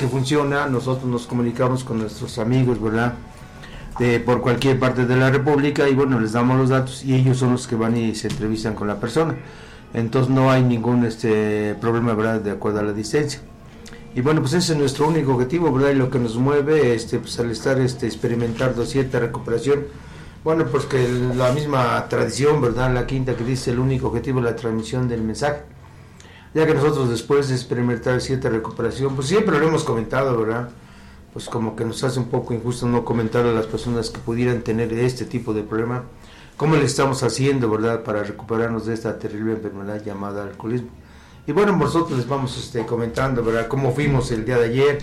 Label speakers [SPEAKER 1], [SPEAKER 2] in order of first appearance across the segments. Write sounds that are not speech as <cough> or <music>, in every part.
[SPEAKER 1] que funciona, nosotros nos comunicamos con nuestros amigos, ¿verdad? De, por cualquier parte de la República y bueno, les damos los datos y ellos son los que van y se entrevistan con la persona. Entonces no hay ningún este problema, ¿verdad? De acuerdo a la distancia. Y bueno, pues ese es nuestro único objetivo, ¿verdad? Y lo que nos mueve, este, pues al estar este, experimentando cierta recuperación, bueno, pues que la misma tradición, ¿verdad? La quinta que dice el único objetivo es la transmisión del mensaje ya que nosotros después de experimentar cierta recuperación, pues siempre lo hemos comentado, ¿verdad? Pues como que nos hace un poco injusto no comentar a las personas que pudieran tener este tipo de problema, cómo le estamos haciendo, ¿verdad?, para recuperarnos de esta terrible enfermedad llamada alcoholismo. Y bueno, nosotros les vamos este, comentando, ¿verdad?, cómo fuimos el día de ayer,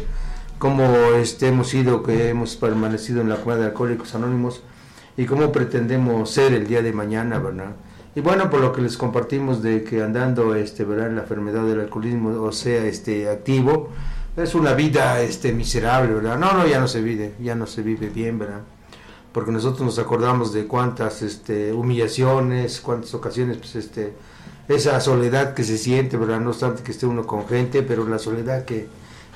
[SPEAKER 1] cómo este, hemos ido, que hemos permanecido en la comunidad de Alcohólicos Anónimos y cómo pretendemos ser el día de mañana, ¿verdad? Y bueno, por lo que les compartimos de que andando este, ¿verdad? la enfermedad del alcoholismo, o sea, este activo, es una vida este miserable, ¿verdad? No, no, ya no se vive, ya no se vive bien, ¿verdad? Porque nosotros nos acordamos de cuántas este humillaciones, cuántas ocasiones pues este esa soledad que se siente, ¿verdad? No obstante que esté uno con gente, pero la soledad que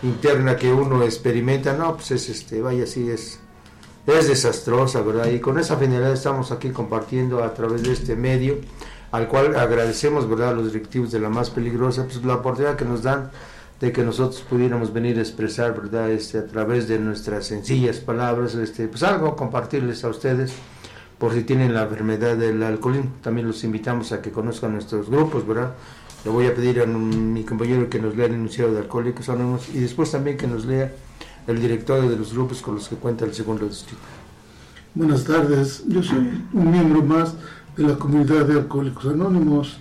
[SPEAKER 1] interna que uno experimenta, no, pues es este, vaya, sí es es desastrosa, ¿verdad? Y con esa finalidad estamos aquí compartiendo a través de este medio, al cual agradecemos, ¿verdad?, a los directivos de la más peligrosa, pues la oportunidad que nos dan de que nosotros pudiéramos venir a expresar, ¿verdad?, este, a través de nuestras sencillas palabras, este, pues algo compartirles a ustedes por si tienen la enfermedad del alcoholismo. También los invitamos a que conozcan nuestros grupos, ¿verdad? Le voy a pedir a mi compañero que nos lea el enunciado de Alcohólicos Anónimos y después también que nos lea el director de los grupos con los que cuenta el segundo distrito.
[SPEAKER 2] Buenas tardes, yo soy un miembro más de la comunidad de Alcohólicos Anónimos.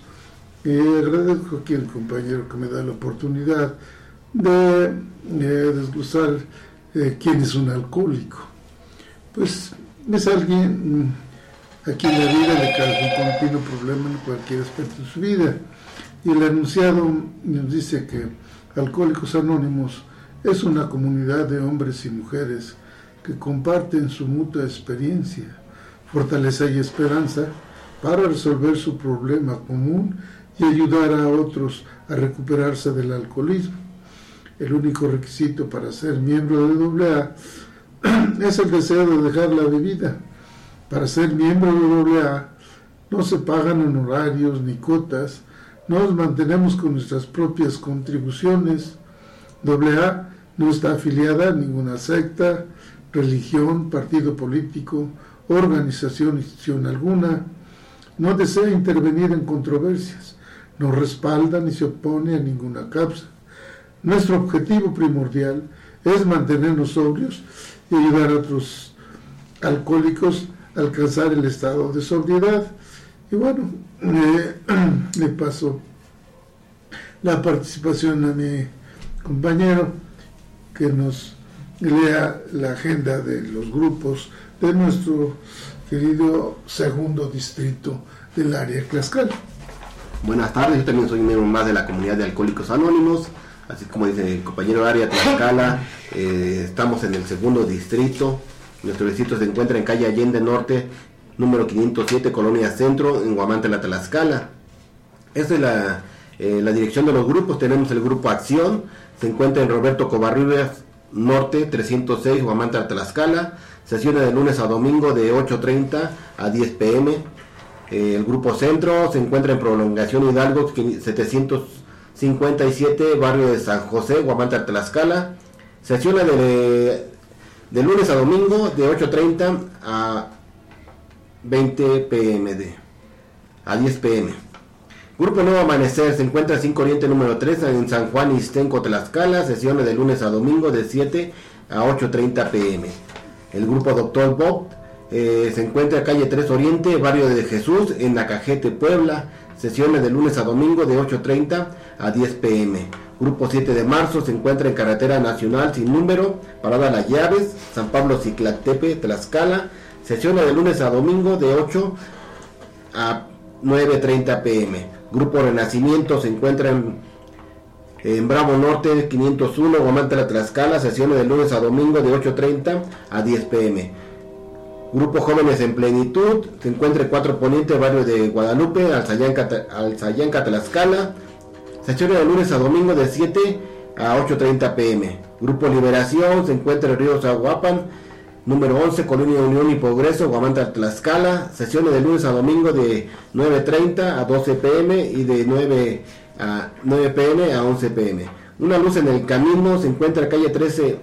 [SPEAKER 2] Eh, agradezco aquí al compañero que me da la oportunidad de desglosar eh, quién es un alcohólico. Pues es alguien mm, a quien la vida le causa un continuo problema en cualquier aspecto de su vida. Y el anunciado nos dice que Alcohólicos Anónimos es una comunidad de hombres y mujeres que comparten su mutua experiencia, fortaleza y esperanza para resolver su problema común y ayudar a otros a recuperarse del alcoholismo. El único requisito para ser miembro de AA <clears throat> es el deseo de dejar la bebida. Para ser miembro de AA no se pagan honorarios ni cuotas, nos mantenemos con nuestras propias contribuciones. AA no está afiliada a ninguna secta, religión, partido político, organización, institución alguna. No desea intervenir en controversias, no respalda ni se opone a ninguna causa. Nuestro objetivo primordial es mantenernos sobrios y ayudar a otros alcohólicos a alcanzar el estado de sobriedad. Y bueno, <clears throat> le paso la participación a mi compañero que nos lea la agenda de los grupos de nuestro querido segundo distrito del área Tlaxcala.
[SPEAKER 3] Buenas tardes, yo también soy miembro más de la comunidad de Alcohólicos Anónimos, así como dice el compañero área Tlaxcala, <laughs> eh, estamos en el segundo distrito, nuestro distrito se encuentra en calle Allende Norte, número 507, Colonia Centro, en Guamante, la Tlaxcala. Esta es la, eh, la dirección de los grupos, tenemos el grupo Acción, se encuentra en Roberto Covarrubias Norte 306, Guamanta, Tlaxcala. Sesiones de lunes a domingo de 8.30 a 10 pm. Eh, el grupo Centro se encuentra en Prolongación Hidalgo 757, barrio de San José, Guamanta, Tlaxcala. Sesiones de, de lunes a domingo de 8.30 a 20 pm. De, a 10 pm. Grupo Nuevo Amanecer se encuentra 5 Oriente número 3 en San Juan Istenco, Tlaxcala, sesiones de lunes a domingo de 7 a 8.30 pm. El grupo Doctor Bob eh, se encuentra en calle 3 Oriente, barrio de Jesús, en Nacajete, Puebla, sesiones de lunes a domingo de 8.30 a 10 pm. Grupo 7 de marzo se encuentra en carretera nacional sin número, parada Las Llaves, San Pablo Ciclatepe, Tlaxcala, sesiones de lunes a domingo de 8 a 9.30 pm. Grupo Renacimiento se encuentra en, Bravo Norte 501, Guamante La Tlaxcala, sesiones de lunes a domingo de 8.30 a 10 pm. Grupo Jóvenes en Plenitud se encuentra en Cuatro Poniente, barrio de Guadalupe, Alzayanca, Tlaxcala, sesiones de lunes a domingo de 7 a 8.30 pm. Grupo Liberación se encuentra en Río Zaguapan, número 11, Colonia Unión y Progreso, Guamanta, Tlaxcala, sesiones de lunes a domingo de 9.30 a 12 pm y de 9 a 9 pm a 11 pm. Una luz en el camino se encuentra calle 13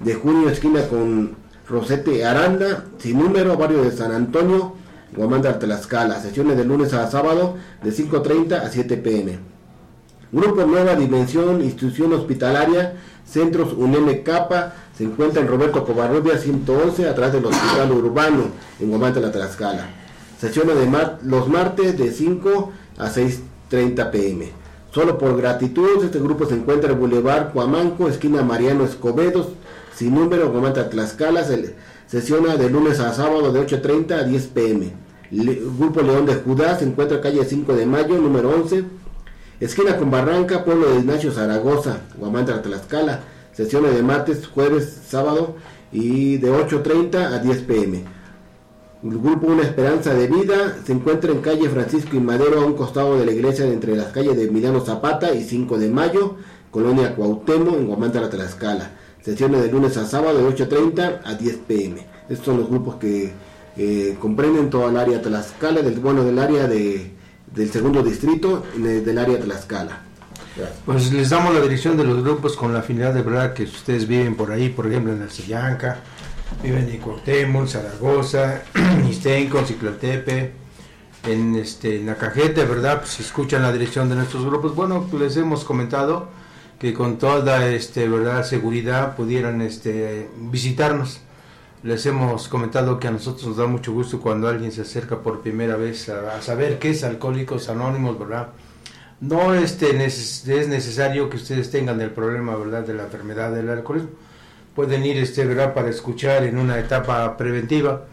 [SPEAKER 3] de junio, esquina con Rosete Aranda, sin número, barrio de San Antonio, Guamanta, Tlaxcala, sesiones de lunes a sábado de 5.30 a 7 pm. Grupo Nueva Dimensión, institución hospitalaria, Centros UNEM Capa, se encuentra en Roberto Covarrubia 111, atrás del Hospital Urbano, en Guamanta, la Tlaxcala. Sesiones de los martes de 5 a 6.30 pm. Solo por gratitud, este grupo se encuentra en Boulevard Cuamanco, esquina Mariano Escobedo, sin número, Guamanta, Tlaxcala. Se sesiona de lunes a sábado de 8.30 a 10 pm. grupo León de Judá se encuentra en calle 5 de Mayo, número 11, esquina con Barranca, pueblo de Ignacio Zaragoza, Guamanta, Tlaxcala sesiones de martes, jueves, sábado y de 8.30 a 10 pm. El grupo Una Esperanza de Vida se encuentra en calle Francisco y Madero a un costado de la iglesia entre las calles de Milano Zapata y 5 de Mayo, Colonia Cuauhtémoc en Guamanta, la Tlaxcala. Sesiones de lunes a sábado de 8.30 a 10 pm. Estos son los grupos que eh, comprenden toda el área Tlaxcala, del, bueno, del área de, del segundo distrito, del área Tlaxcala.
[SPEAKER 1] Pues les damos la dirección de los grupos con la afinidad de verdad que ustedes viven por ahí, por ejemplo en Arcellanca, viven en Cuauhtémoc, Zaragoza, <clears throat> Istenco, Ciclotepe, en este en cajeta, ¿verdad? Pues escuchan la dirección de nuestros grupos, bueno, les hemos comentado que con toda este verdad seguridad pudieran este visitarnos. Les hemos comentado que a nosotros nos da mucho gusto cuando alguien se acerca por primera vez a, saber qué es Alcohólicos Anónimos, ¿verdad? no este, es necesario que ustedes tengan el problema verdad de la enfermedad del alcoholismo. Pueden ir este verdad para escuchar en una etapa preventiva.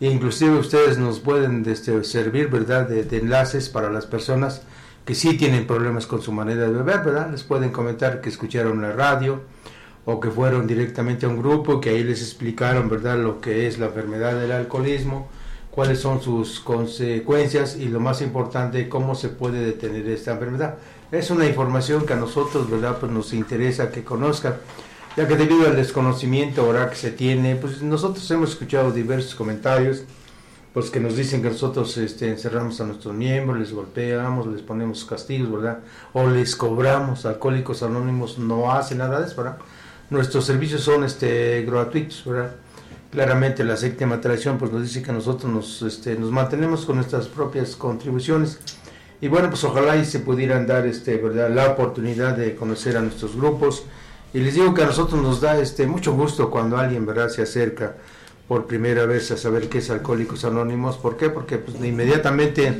[SPEAKER 1] E inclusive ustedes nos pueden este, servir verdad de, enlaces para las personas que sí tienen problemas con su manera de beber verdad les pueden comentar que escucharon la radio o que fueron directamente a un grupo que ahí les explicaron verdad lo que es la enfermedad del alcoholismo cuáles son sus consecuencias y lo más importante, cómo se puede detener esta enfermedad. Es una información que a nosotros, ¿verdad? Pues nos interesa que conozcan, ya que debido al desconocimiento ahora que se tiene, pues nosotros hemos escuchado diversos comentarios, pues que nos dicen que nosotros este, encerramos a nuestros miembros, les golpeamos, les ponemos castigos, ¿verdad? O les cobramos, alcohólicos anónimos no hacen nada de eso, ¿verdad? Nuestros servicios son este, gratuitos, ¿verdad? claramente la séptima tradición pues nos dice que nosotros nos, este, nos mantenemos con nuestras propias contribuciones. Y bueno pues ojalá y se pudieran dar este verdad la oportunidad de conocer a nuestros grupos. Y les digo que a nosotros nos da este mucho gusto cuando alguien verdad se acerca por primera vez a saber qué es Alcohólicos Anónimos. ¿por qué? porque pues inmediatamente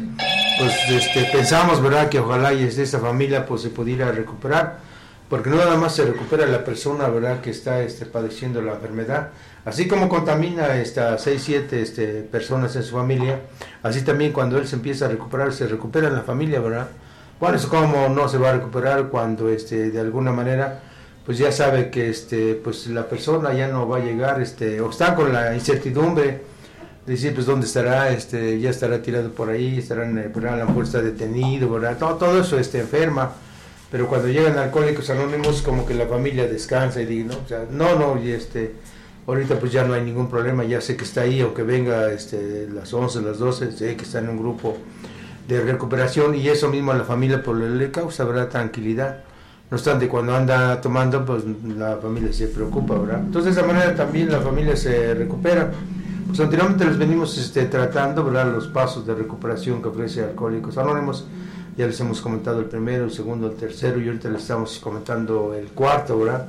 [SPEAKER 1] pues este, pensamos verdad que ojalá y esta familia pues se pudiera recuperar porque no nada más se recupera la persona verdad que está este, padeciendo la enfermedad Así como contamina a 6, 7 este, personas en su familia, así también cuando él se empieza a recuperar, se recupera en la familia, ¿verdad? Bueno, eso como no se va a recuperar cuando este, de alguna manera pues ya sabe que este, pues la persona ya no va a llegar, este, o está con la incertidumbre de decir pues dónde estará, este, ya estará tirado por ahí, estará en la fuerza detenido, ¿verdad? Todo, todo eso este, enferma pero cuando llegan alcohólicos anónimos como que la familia descansa y dice, no, o sea, no, no, y este, Ahorita pues ya no hay ningún problema, ya sé que está ahí, aunque venga este, las 11, las 12, sé que está en un grupo de recuperación y eso mismo a la familia pues, le causa ¿verdad? tranquilidad. No obstante, cuando anda tomando, pues la familia se preocupa, ¿verdad? Entonces de esa manera también la familia se recupera. Pues anteriormente les venimos este, tratando, ¿verdad? Los pasos de recuperación que ofrece Alcohólicos Anónimos. Ya les hemos comentado el primero, el segundo, el tercero y ahorita les estamos comentando el cuarto, ¿verdad?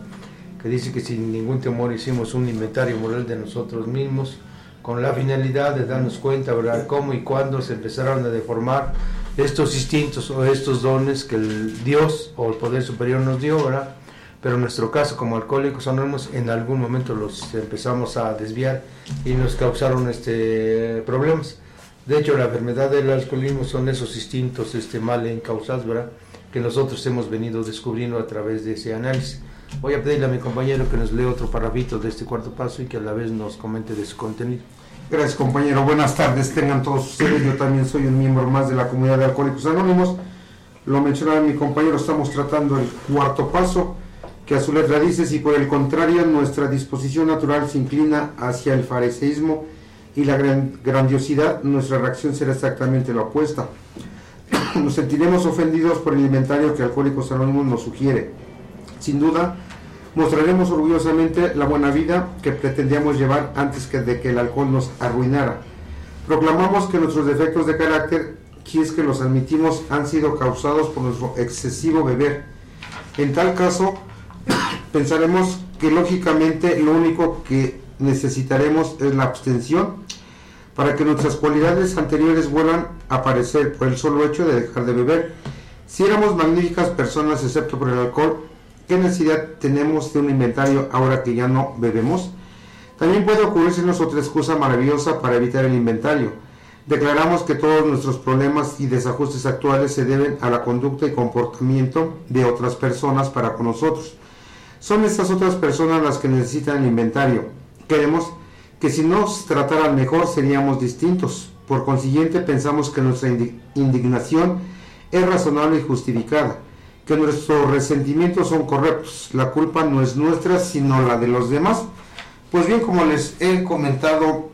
[SPEAKER 1] que dice que sin ningún temor hicimos un inventario moral de nosotros mismos con la finalidad de darnos cuenta, ¿verdad?, cómo y cuándo se empezaron a deformar estos instintos o estos dones que el Dios o el poder superior nos dio, ¿verdad? Pero en nuestro caso, como alcohólicos anónimos, en algún momento los empezamos a desviar y nos causaron este problemas. De hecho, la enfermedad del alcoholismo son esos instintos este, mal ¿verdad? Que nosotros hemos venido descubriendo a través de ese análisis. Voy a pedirle a mi compañero que nos lea otro parrafito de este cuarto paso y que a la vez nos comente de su contenido.
[SPEAKER 4] Gracias compañero, buenas tardes, tengan todos ustedes, yo también soy un miembro más de la comunidad de Alcohólicos Anónimos, lo mencionaba mi compañero, estamos tratando el cuarto paso, que a su letra dice, si por el contrario nuestra disposición natural se inclina hacia el fariseísmo y la gran, grandiosidad, nuestra reacción será exactamente la opuesta. <clears throat> Nos sentiremos ofendidos por el inventario que Alcohólicos Anónimos nos sugiere. Sin duda, mostraremos orgullosamente la buena vida que pretendíamos llevar antes que de que el alcohol nos arruinara. Proclamamos que nuestros defectos de carácter, si es que los admitimos, han sido causados por nuestro excesivo beber. En tal caso, <clears throat> pensaremos que lógicamente lo único que necesitaremos es la abstención para que nuestras cualidades anteriores vuelvan a aparecer por el solo hecho de dejar de beber. Si éramos magníficas personas excepto por el alcohol, ¿qué necesidad tenemos de un inventario ahora que ya no bebemos? También puede ocurrirse otra excusa maravillosa para evitar el inventario. Declaramos que todos nuestros problemas y desajustes actuales se deben a la conducta y comportamiento de otras personas para con nosotros. Son estas otras personas las que necesitan el inventario. Queremos que si nos trataran mejor seríamos distintos. Por consiguiente pensamos que nuestra indignación es razonable y justificada, que nuestros resentimientos son correctos, la culpa no es nuestra sino la de los demás. Pues bien, como les he comentado,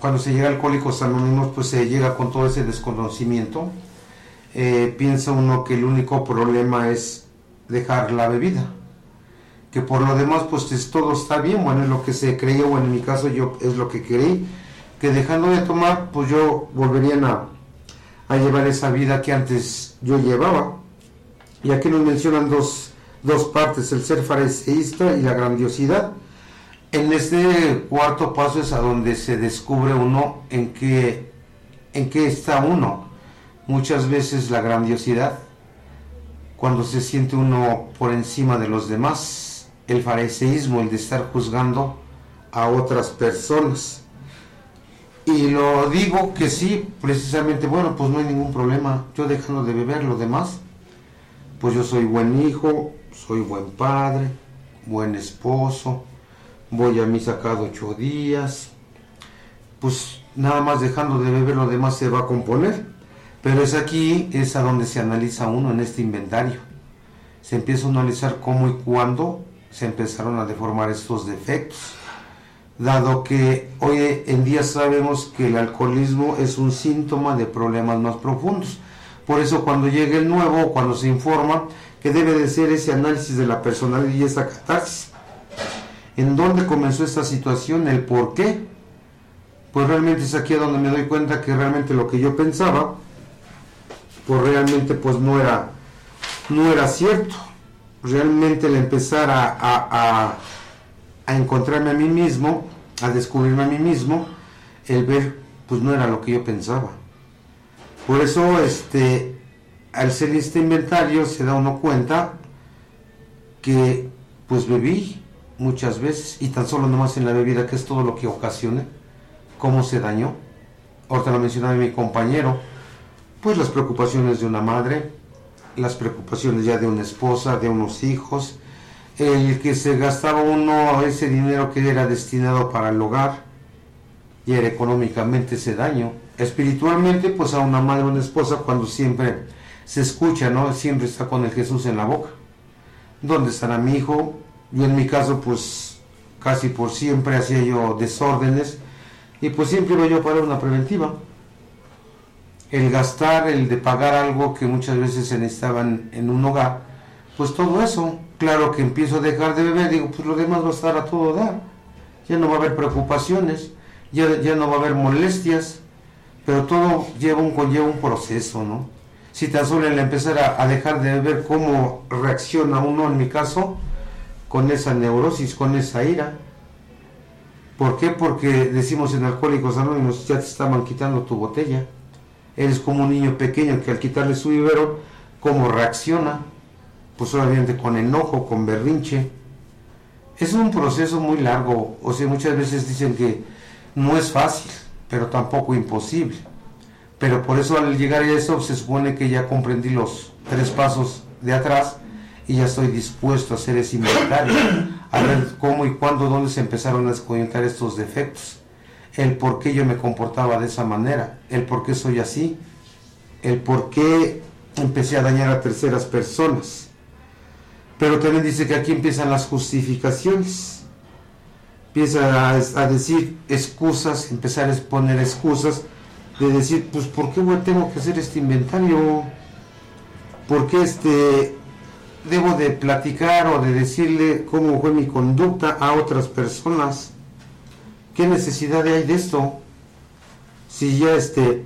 [SPEAKER 4] cuando se llega a Alcohólicos Anónimos, pues se llega con todo ese desconocimiento. Eh, piensa uno que el único problema es dejar la bebida que por lo demás pues es, todo está bien, bueno, es lo que se creyó, bueno, en mi caso yo es lo que creí, que dejando de tomar pues yo volvería a, a llevar esa vida que antes yo llevaba. Y aquí nos mencionan dos, dos partes, el ser fariseísta y la grandiosidad. En este cuarto paso es a donde se descubre uno en qué, en qué está uno. Muchas veces la grandiosidad, cuando se siente uno por encima de los demás, el fariseísmo, el de estar juzgando a otras personas. Y lo digo que sí, precisamente, bueno, pues no hay ningún problema. Yo dejando de beber lo demás, pues yo soy buen hijo, soy buen padre, buen esposo, voy a misa cada ocho días. Pues nada más dejando de beber lo demás se va a componer. Pero es aquí, es a donde se analiza uno en este inventario. Se empieza a analizar cómo y cuándo se empezaron a deformar estos defectos, dado que hoy en día sabemos que el alcoholismo es un síntoma de problemas más profundos. Por eso cuando llega el nuevo, cuando se informa, que debe de ser ese análisis de la personalidad y esa catarsis. ¿En dónde comenzó esta situación? ¿El por qué? Pues realmente es aquí donde me doy cuenta que realmente lo que yo pensaba, pues realmente pues no era, no era cierto realmente el empezar a, a, encontrarme a mí mismo, a descubrirme a mí mismo, el ver, pues no era lo que yo pensaba. Por eso, este, al ser este inventario, se da uno cuenta que, pues bebí muchas veces, y tan solo nomás en la bebida, que es todo lo que ocasiona, cómo se dañó. Ahorita lo mencionaba mi compañero, pues las preocupaciones de una madre, las preocupaciones ya de una esposa, de unos hijos, el que se gastaba uno ese dinero que era destinado para el hogar y era económicamente ese daño. Espiritualmente, pues a una madre una esposa cuando siempre se escucha, ¿no? Siempre está con el Jesús en la boca. ¿Dónde estará mi hijo? Yo en mi caso, pues casi por siempre hacía yo desórdenes y pues siempre iba yo para una preventiva el gastar, el de pagar algo que muchas veces se necesitaban en un hogar, pues todo eso, claro que empiezo a dejar de beber, digo, pues lo demás va a estar a todo dar, ya no va a haber preocupaciones, ya, ya no va a haber molestias, pero todo lleva un, conlleva un proceso, ¿no? Si tan solo el empezar a, a dejar de beber, cómo reacciona uno, en mi caso, con esa neurosis, con esa ira. ¿Por qué? Porque decimos en Alcohólicos Anónimos, ya te estaban quitando tu botella Eres como un niño pequeño que al quitarle su vivero, ¿cómo reacciona? Pues obviamente con enojo, con berrinche. Es un proceso muy largo, o sea, muchas veces dicen que no es fácil, pero tampoco imposible. Pero por eso al llegar a eso se supone que ya comprendí los tres pasos de atrás y ya estoy dispuesto a hacer ese inventario, a ver cómo y cuándo, dónde se empezaron a desconectar estos defectos el por qué yo me comportaba de esa manera, el por qué soy así, el por qué empecé a dañar a terceras personas. Pero también dice que aquí empiezan las justificaciones. Empieza a, decir excusas, empezar a exponer excusas, de decir, pues, ¿por qué tengo que hacer este inventario? ¿Por qué este, debo de platicar o de decirle cómo fue mi conducta a otras personas? ¿Qué necesidad hay de esto? Si ya este,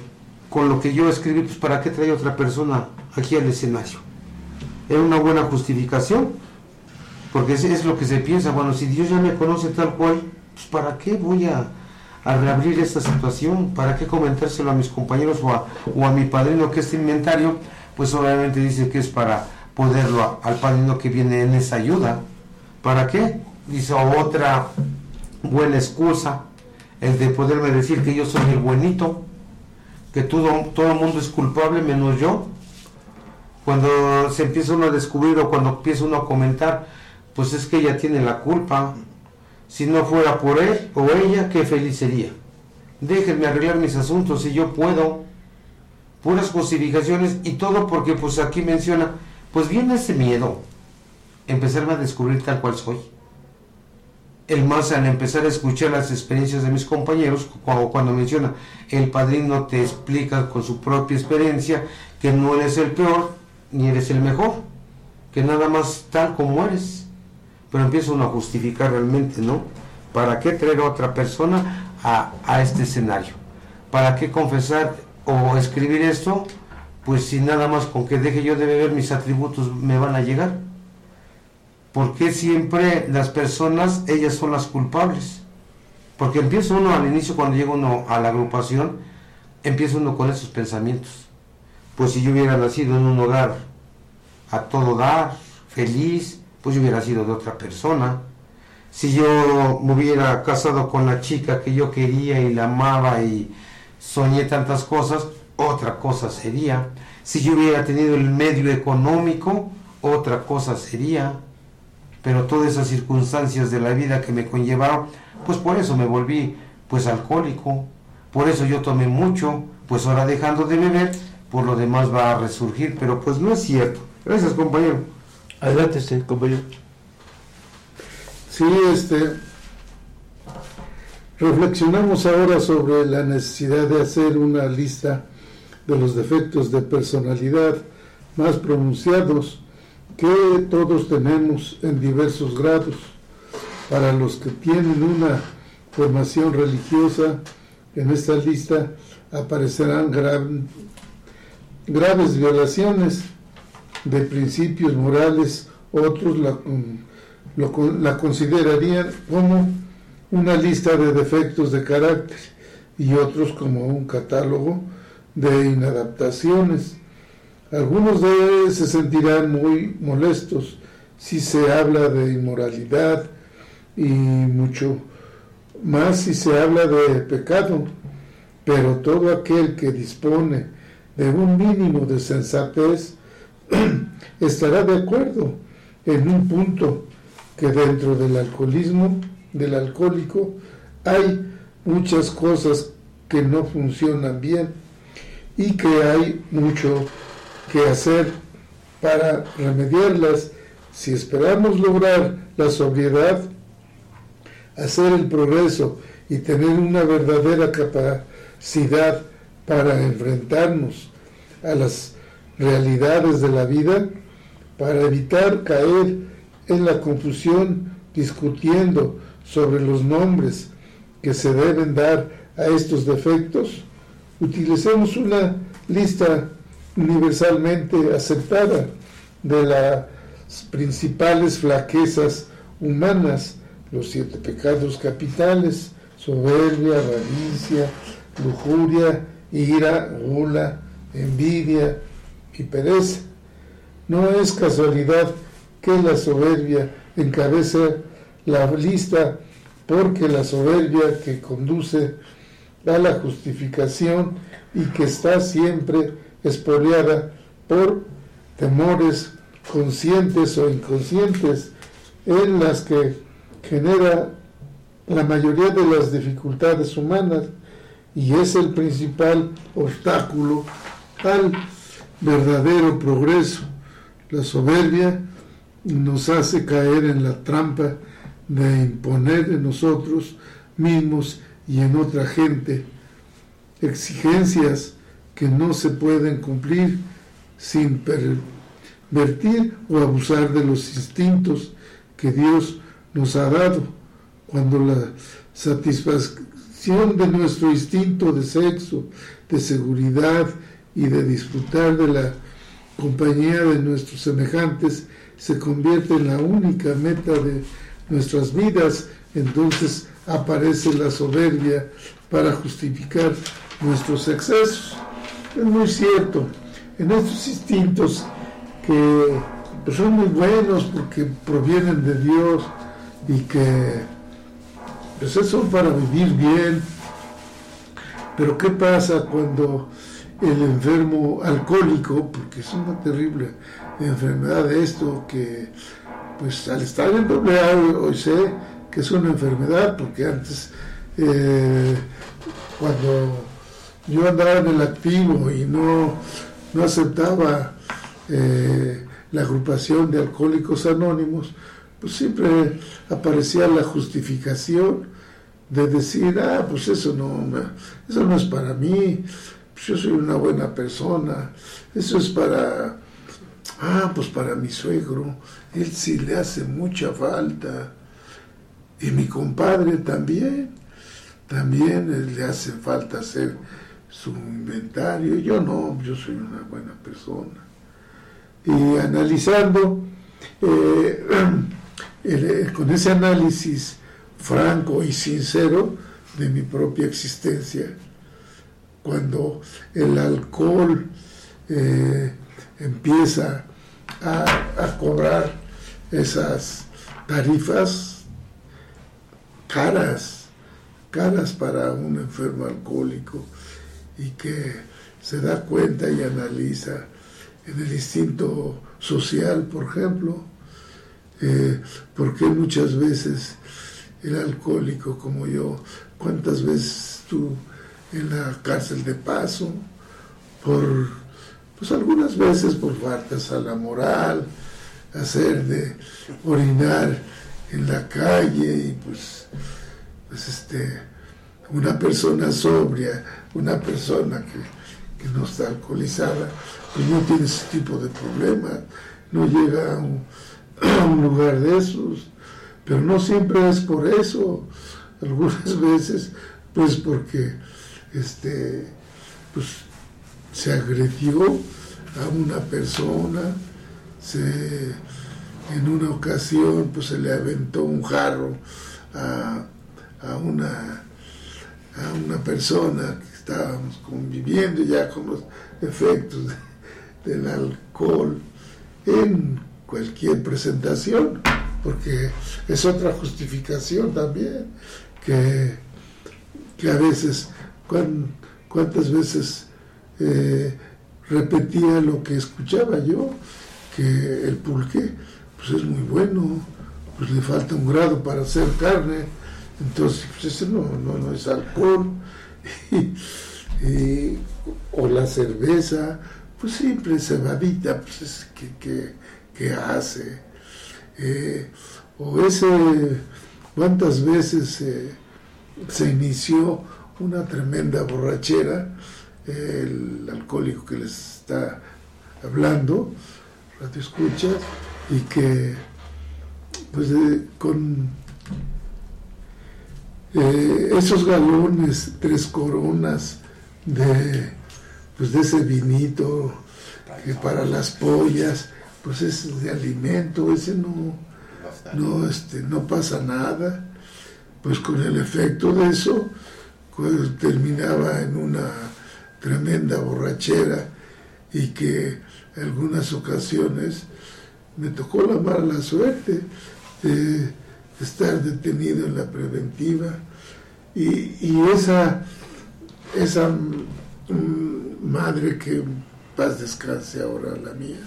[SPEAKER 4] con lo que yo escribí, pues ¿para qué trae otra persona aquí al escenario? ¿Era una buena justificación? Porque es, es lo que se piensa, bueno, si Dios ya me conoce tal cual, pues ¿para qué voy a, reabrir esta situación? ¿Para qué comentárselo a mis compañeros o a, o a mi padrino que este inventario? Pues obviamente dice que es para poderlo al padrino que viene en esa ayuda. ¿Para qué? Dice otra buena excusa, el de poderme decir que yo soy el buenito, que todo, todo el mundo es culpable menos yo. Cuando se empieza uno a descubrir o cuando empieza uno a comentar, pues es que ella tiene la culpa. Si no fuera por él o ella, qué feliz sería. Déjenme arreglar mis asuntos si yo puedo. Puras justificaciones y todo porque pues aquí menciona, pues viene ese miedo, empezarme a descubrir tal cual soy el más al empezar a escuchar las experiencias de mis compañeros, cuando, cuando menciona el padrino te explica con su propia experiencia que no eres el peor ni eres el mejor, que nada más tal como eres. Pero empieza uno a justificar realmente, ¿no? ¿Para qué traer a otra persona a, a este escenario? ¿Para qué confesar o escribir esto? Pues si nada más con que deje yo de beber mis atributos me van a llegar. ¿Por qué siempre las personas, ellas son las culpables? Porque empieza uno al inicio, cuando llega uno a la agrupación, empieza uno con esos pensamientos. Pues si yo hubiera nacido en un hogar a todo dar, feliz, pues yo hubiera sido de otra persona. Si yo me hubiera casado con la chica que yo quería y la amaba y soñé tantas cosas, otra cosa sería. Si yo hubiera tenido el medio económico, otra cosa sería pero todas esas circunstancias de la vida que me conllevaron, pues por eso me volví pues alcohólico, por eso yo tomé mucho, pues ahora dejando de beber, por lo demás va a resurgir, pero pues no es cierto. Gracias, compañero.
[SPEAKER 1] Adelante, este, compañero.
[SPEAKER 2] Sí, este, reflexionamos ahora sobre la necesidad de hacer una lista de los defectos de personalidad más pronunciados que todos tenemos en diversos grados. Para los que tienen una formación religiosa, en esta lista aparecerán graves violaciones de principios morales, otros la, la considerarían como una lista de defectos de carácter y otros como un catálogo de inadaptaciones algunos de se sentirán muy molestos si se habla de inmoralidad y mucho más si se habla de pecado, pero todo aquel que dispone de un mínimo de sensatez <clears throat> estará de acuerdo en un punto que dentro del alcoholismo, del alcohólico, hay muchas cosas que no funcionan bien y que hay mucho que hacer para remediarlas. Si esperamos lograr la sobriedad, hacer el progreso y tener una verdadera capacidad para enfrentarnos a las realidades de la vida, para evitar caer en la confusión discutiendo sobre los nombres que se deben dar a estos defectos, utilicemos una lista universalmente aceptada de las principales flaquezas humanas, los siete pecados capitales, soberbia, avaricia, lujuria, ira, gula, envidia y pereza. No es casualidad que la soberbia encabece la lista porque la soberbia que conduce a la justificación y que está siempre espoliada por temores conscientes o inconscientes en las que genera la mayoría de las dificultades humanas y es el principal obstáculo al verdadero progreso. La soberbia nos hace caer en la trampa de imponer en nosotros mismos y en otra gente exigencias que no se pueden cumplir sin pervertir o abusar de los instintos que Dios nos ha dado, cuando la satisfacción de nuestro instinto de sexo, de seguridad y de disfrutar de la compañía de nuestros semejantes se convierte en la única meta de nuestras vidas, entonces aparece la soberbia para justificar nuestros excesos. Es muy cierto, en estos instintos que pues, son muy buenos porque provienen de Dios y que pues, son para vivir bien. Pero ¿qué pasa cuando el enfermo alcohólico, porque es una terrible enfermedad esto, que pues al estar en doble hoy sé que es una enfermedad, porque antes eh, cuando yo andaba en el activo y no, no aceptaba eh, la agrupación de alcohólicos anónimos, pues siempre aparecía la justificación de decir, ah, pues eso no, eso no es para mí, pues yo soy una buena persona, eso es para, ah, pues para mi suegro, él sí le hace mucha falta, y mi compadre también, también le hace falta hacer su inventario, yo no, yo soy una buena persona. Y analizando, eh, <clears throat> eh, con ese análisis franco y sincero de mi propia existencia, cuando el alcohol eh, empieza a, cobrar esas tarifas caras, caras para un enfermo alcohólico y que se da cuenta y analiza en el instinto social, por ejemplo, eh, porque muchas veces el alcohólico como yo, cuántas veces tú en la cárcel de paso, por, pues algunas veces por faltas a la moral, hacer de orinar en la calle y pues, pues este, una persona sobria, una persona que, que no está alcoholizada, pues no tiene ese tipo de problema, no llega a un, <clears throat> a lugar de esos, pero no siempre es por eso, algunas <laughs> veces pues porque este, pues, se agredió a una persona, se, en una ocasión pues, se le aventó un jarro a, una, a una persona que estábamos conviviendo ya con los efectos del alcohol en cualquier presentación, porque es otra justificación también, que, que a veces cuántas veces eh, repetía lo que escuchaba yo, que el pulque pues es muy bueno, pues le falta un grado para hacer carne, entonces pues ese no, no, es alcohol, <laughs> o la cerveza, pues siempre cebadita, pues es que, que, hace, eh, o ese, cuántas veces eh, se inició una tremenda borrachera, el alcohólico que les está hablando, radio escucha, y que pues con eh, esos galones, tres coronas de, pues de ese vinito que para las pollas, pues es de alimento, ese no, no, este, no pasa nada, pues con el efecto de eso, pues, terminaba en una tremenda borrachera y que en algunas ocasiones me tocó la mala suerte de estar detenido en la preventiva y, esa, esa madre que paz descanse ahora la mía,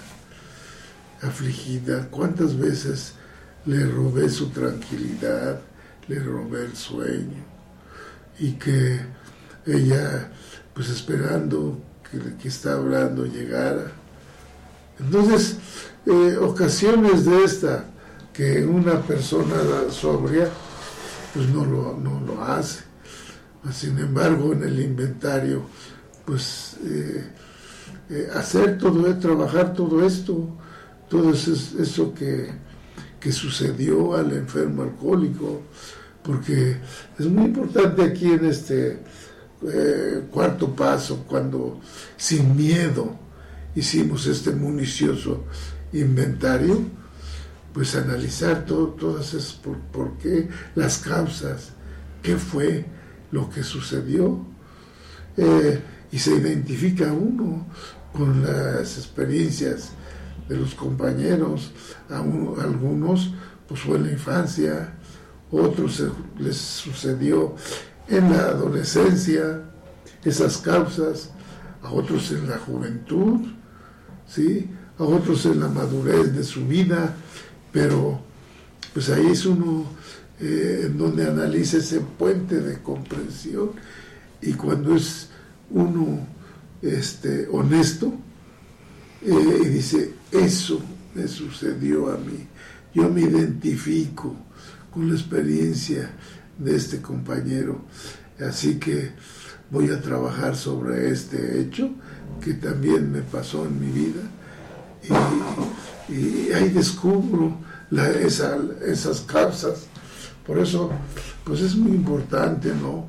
[SPEAKER 2] afligida, cuántas veces le robé su tranquilidad, le robé el sueño y que ella, pues esperando que el que está hablando llegara. Entonces, eh, ocasiones de esta que una persona sobria pues no lo, no lo hace. Sin embargo, en el inventario, pues eh, eh, hacer todo, trabajar todo esto, todo eso, eso que, que sucedió al enfermo alcohólico, porque es muy importante aquí en este cuarto paso, cuando sin miedo hicimos este municioso inventario, pues analizar todo, todas esas, por, qué, las causas, qué fue lo que sucedió, eh, y se identifica uno con las experiencias de los compañeros, a algunos pues fue en la infancia, otros les sucedió en la adolescencia, esas causas, a otros en la juventud, ¿sí? a otros en la madurez de su vida, pero pues ahí es uno eh, en donde analiza ese puente de comprensión. Y cuando es uno este, honesto eh, y dice, eso me sucedió a mí, yo me identifico con la experiencia de este compañero, así que voy a trabajar sobre este hecho que también me pasó en mi vida. Y, ahí descubro esas causas. Por eso, pues es muy importante, ¿no?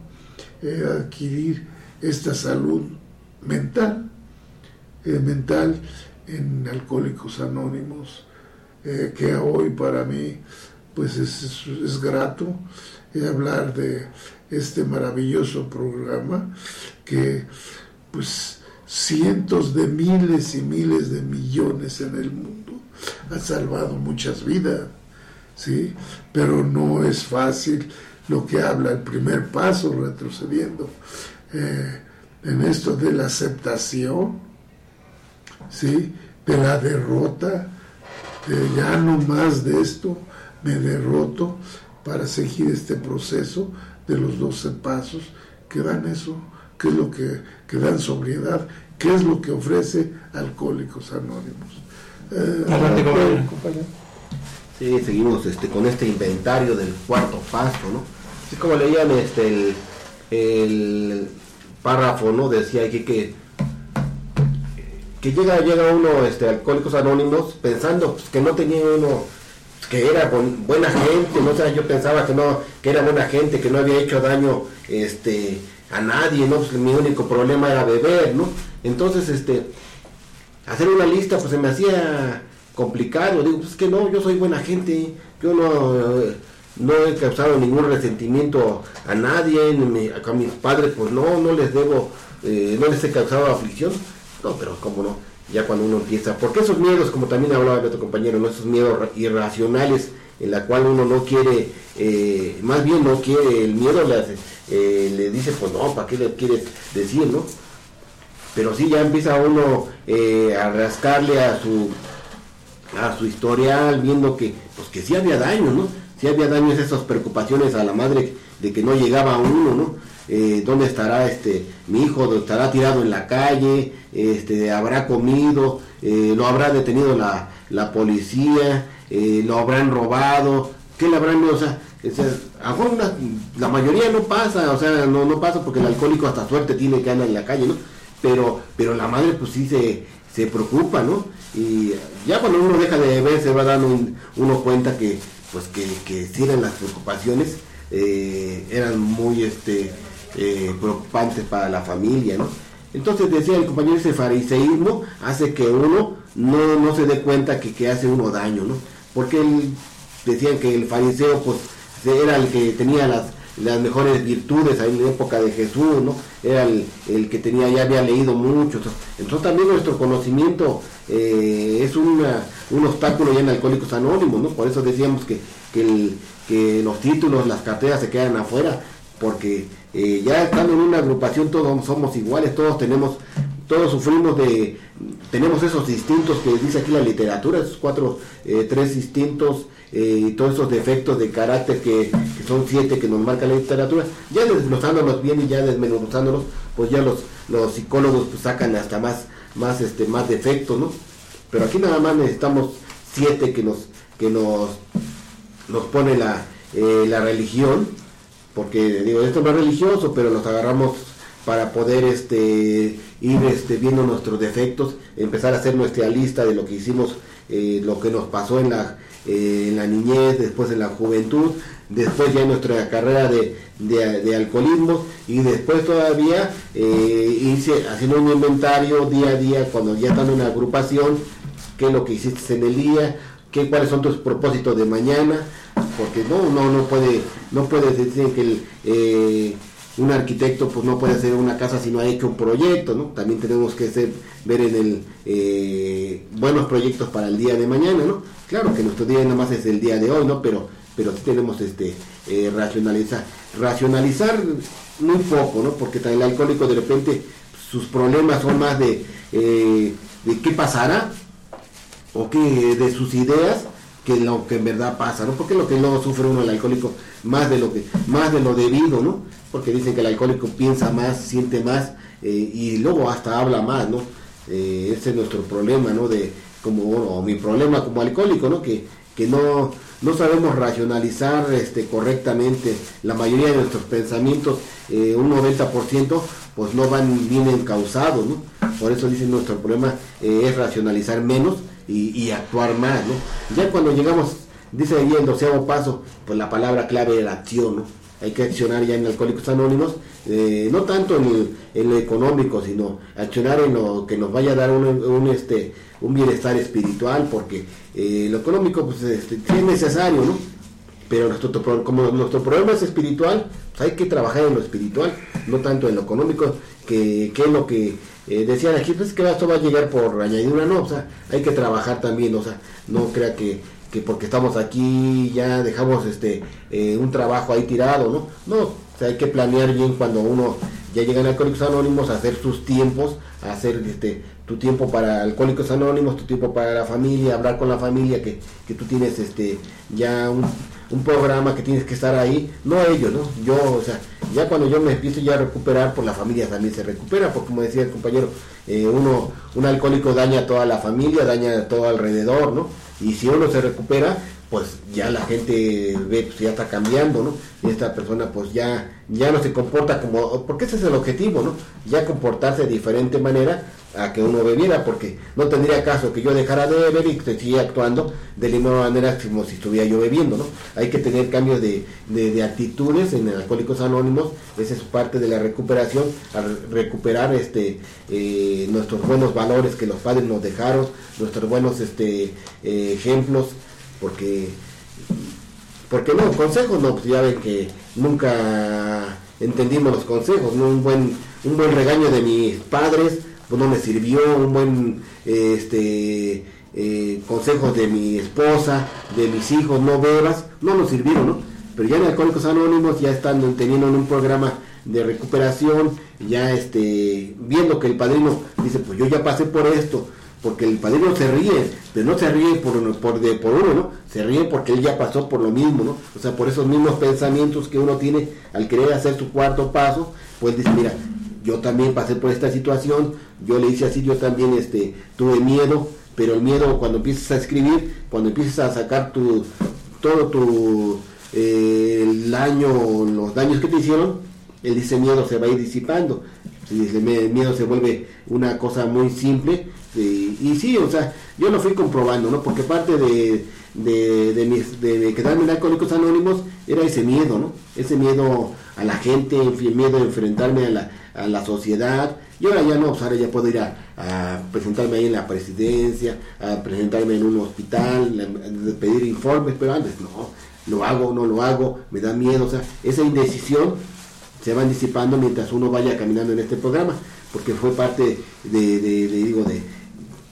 [SPEAKER 2] Eh, adquirir esta salud mental, eh, mental en Alcohólicos Anónimos, eh, que hoy para mí, pues es, es grato hablar de este maravilloso programa que, pues, cientos de miles y miles de millones en el mundo. Ha salvado muchas vidas, ¿sí? Pero no es fácil lo que habla el primer paso, retrocediendo eh, en esto de la aceptación, ¿sí? De la derrota, de ya no más de esto, me derroto para seguir este proceso de los 12 pasos que dan eso qué es lo que, dan sobriedad, qué es lo que ofrece Alcohólicos Anónimos.
[SPEAKER 3] Eh, sí, seguimos este, con este inventario del cuarto paso, ¿no? Así como leían este, el, párrafo, ¿no? Decía aquí que, que llega, llega uno, este, Alcohólicos Anónimos, pensando pues, que no tenía uno que era buena gente, no sé, yo pensaba que no, que era buena gente, que no había hecho daño, este, a nadie, ¿no? Pues mi único problema era beber, ¿no? Entonces, este, hacer una lista, pues se me hacía complicado. Digo, pues que no, yo soy buena gente, yo no, no he causado ningún resentimiento a nadie, ni a mis padres, pues no, no les debo, eh, no les he causado aflicción. No, pero como no, ya cuando uno empieza, porque esos miedos, como también hablaba de otro compañero, ¿no? esos miedos irracionales en la cual uno no quiere, eh, más bien no quiere, el miedo le, eh, le dice, pues no, ¿para qué le quieres decir, no? Pero sí ya empieza uno eh, a rascarle a su a su historial, viendo que, pues que sí había daño, ¿no? Sí había daños esas preocupaciones a la madre de que no llegaba uno, ¿no? dónde estará este mi hijo estará tirado en la calle este habrá comido lo habrá detenido la, la policía eh, lo habrán robado, ¿qué le habrán, o sea, la mayoría no pasa, o sea, no, no pasa porque el alcohólico hasta suerte tiene que andar en la calle, ¿no? Pero, pero la madre pues sí se, se preocupa, ¿no? Y ya cuando uno deja de beber se va dando uno cuenta que, pues que, que eran las preocupaciones, eh, eran muy este, eh, preocupantes para la familia, ¿no? Entonces decía el compañero, ese fariseísmo hace que uno no, no se dé cuenta que, que hace uno daño, ¿no? porque él decían que el fariseo pues era el que tenía las, las mejores virtudes en la época de Jesús, ¿no? Era el, que tenía, ya había leído mucho. Entonces también nuestro conocimiento eh, es una, un obstáculo ya en Alcohólicos Anónimos, ¿no? Por eso decíamos que, que, los títulos, las carteras se quedan afuera, porque eh, ya estando en una agrupación todos somos iguales, todos tenemos todos sufrimos de, tenemos esos instintos que dice aquí la literatura, esos cuatro, eh, tres instintos eh, y todos esos defectos de carácter que, son siete que nos marca la literatura, ya desglosándolos bien y ya desmenuzándolos, pues ya los, los psicólogos pues sacan hasta más, más, este, más defectos, ¿no? Pero aquí nada más necesitamos siete que nos, que nos, nos pone la, eh, la religión, porque digo, esto no es religioso, pero nos agarramos para poder este, ir este, viendo nuestros defectos, empezar a hacer nuestra lista de lo que hicimos, eh, lo que nos pasó en la, eh, en la niñez, después en la juventud, después ya en nuestra carrera de, de, alcoholismo y después todavía eh, irse haciendo un inventario día a día cuando ya están en una agrupación, qué es lo que hiciste en el día, qué, cuáles son tus propósitos de mañana, porque no, no, no puede, no puede decir que eh, un arquitecto pues no puede hacer una casa si no ha hecho un proyecto, ¿no? También tenemos que ser, ver en el eh, buenos proyectos para el día de mañana, ¿no? Claro que nuestro día nada más es el día de hoy, ¿no? Pero, pero sí tenemos este eh, racionalizar, racionalizar muy poco, ¿no? Porque el alcohólico de repente sus problemas son más de, eh, de qué pasará o que de sus ideas que lo que en verdad pasa, ¿no? Porque lo que luego sufre uno el alcohólico más de lo que más de lo debido, ¿no? Porque dicen que el alcohólico piensa más, siente más eh, y luego hasta habla más, ¿no? Eh, ese es nuestro problema, ¿no? De como o mi problema como alcohólico, ¿no? Que, que no no sabemos racionalizar este correctamente la mayoría de nuestros pensamientos, eh, un 90% pues no van bien encausados, ¿no? Por eso dicen nuestro problema es racionalizar menos y, actuar más, ¿no? Ya cuando llegamos, dice ahí el doceavo paso, pues la palabra clave es la acción, ¿no? Hay que accionar ya en Alcohólicos Anónimos, eh, no tanto en, lo económico, sino accionar en lo que nos vaya a dar un, este, un bienestar espiritual, porque eh, lo económico pues, este, es necesario, ¿no? Pero nuestro, como nuestro problema es espiritual, pues hay que trabajar en lo espiritual, no tanto en lo económico, que, que es lo que eh, decían aquí, pues que esto va a llegar por añadidura, no, o sea, hay que trabajar también, o sea, no crea que, que porque estamos aquí ya dejamos este eh, un trabajo ahí tirado, ¿no? No, o sea, hay que planear bien cuando uno ya llega a Alcohólicos Anónimos, a hacer sus tiempos, hacer este tu tiempo para Alcohólicos Anónimos, tu tiempo para la familia, hablar con la familia, que, que tú tienes este ya un, un programa que tienes que estar ahí, no ellos, ¿no? Yo, o sea, ya cuando yo me empiezo ya a recuperar, pues la familia también se recupera, porque como decía el compañero, eh, uno, un alcohólico daña a toda la familia, daña a todo alrededor, ¿no? Y si uno se recupera, pues ya la gente ve, pues ya está cambiando, ¿no? Y esta persona pues ya, ya no se comporta como, porque ese es el objetivo, ¿no? Ya comportarse de diferente manera a que uno bebiera, porque no tendría caso que yo dejara de beber y que siguiera actuando de la misma manera como si estuviera yo bebiendo, ¿no? Hay que tener cambios de, de, actitudes en Alcohólicos Anónimos, esa es parte de la recuperación, a recuperar este eh, nuestros buenos valores que los padres nos dejaron, nuestros buenos este eh, ejemplos, porque porque no, consejos no, pues ya ven que nunca entendimos los consejos, ¿no? un buen un buen regaño de mis padres pues no me sirvió, un buen este eh, consejos de mi esposa, de mis hijos, no bebas, no nos sirvieron, ¿no? Pero ya en Alcohólicos Anónimos ya están teniendo un programa de recuperación, ya este, viendo que el padrino dice, pues yo ya pasé por esto, porque el padrino se ríe, pero no se ríe por, por, de, por uno, ¿no? Se ríe porque él ya pasó por lo mismo, ¿no? O sea, por esos mismos pensamientos que uno tiene al querer hacer su cuarto paso, pues dice, mira, yo también pasé por esta situación, yo le hice así, yo también este, tuve miedo, pero el miedo cuando empiezas a escribir, cuando empiezas a sacar tu, todo tu eh, el daño, los daños que te hicieron, el dice miedo se va a ir disipando. El miedo se vuelve una cosa muy simple. y sí, o sea, yo lo fui comprobando, ¿no? Porque parte de, de, de, mis, de, quedarme en Alcohólicos Anónimos era ese miedo, ¿no? Ese miedo a la gente, el miedo a enfrentarme a la, a la sociedad. Y ahora ya no, pues ahora ya puedo ir a, presentarme ahí en la presidencia, a presentarme en un hospital, pedir informes, pero antes no, lo hago, no lo hago, me da miedo, o sea, esa indecisión se va disipando mientras uno vaya caminando en este programa, porque fue parte de, digo, de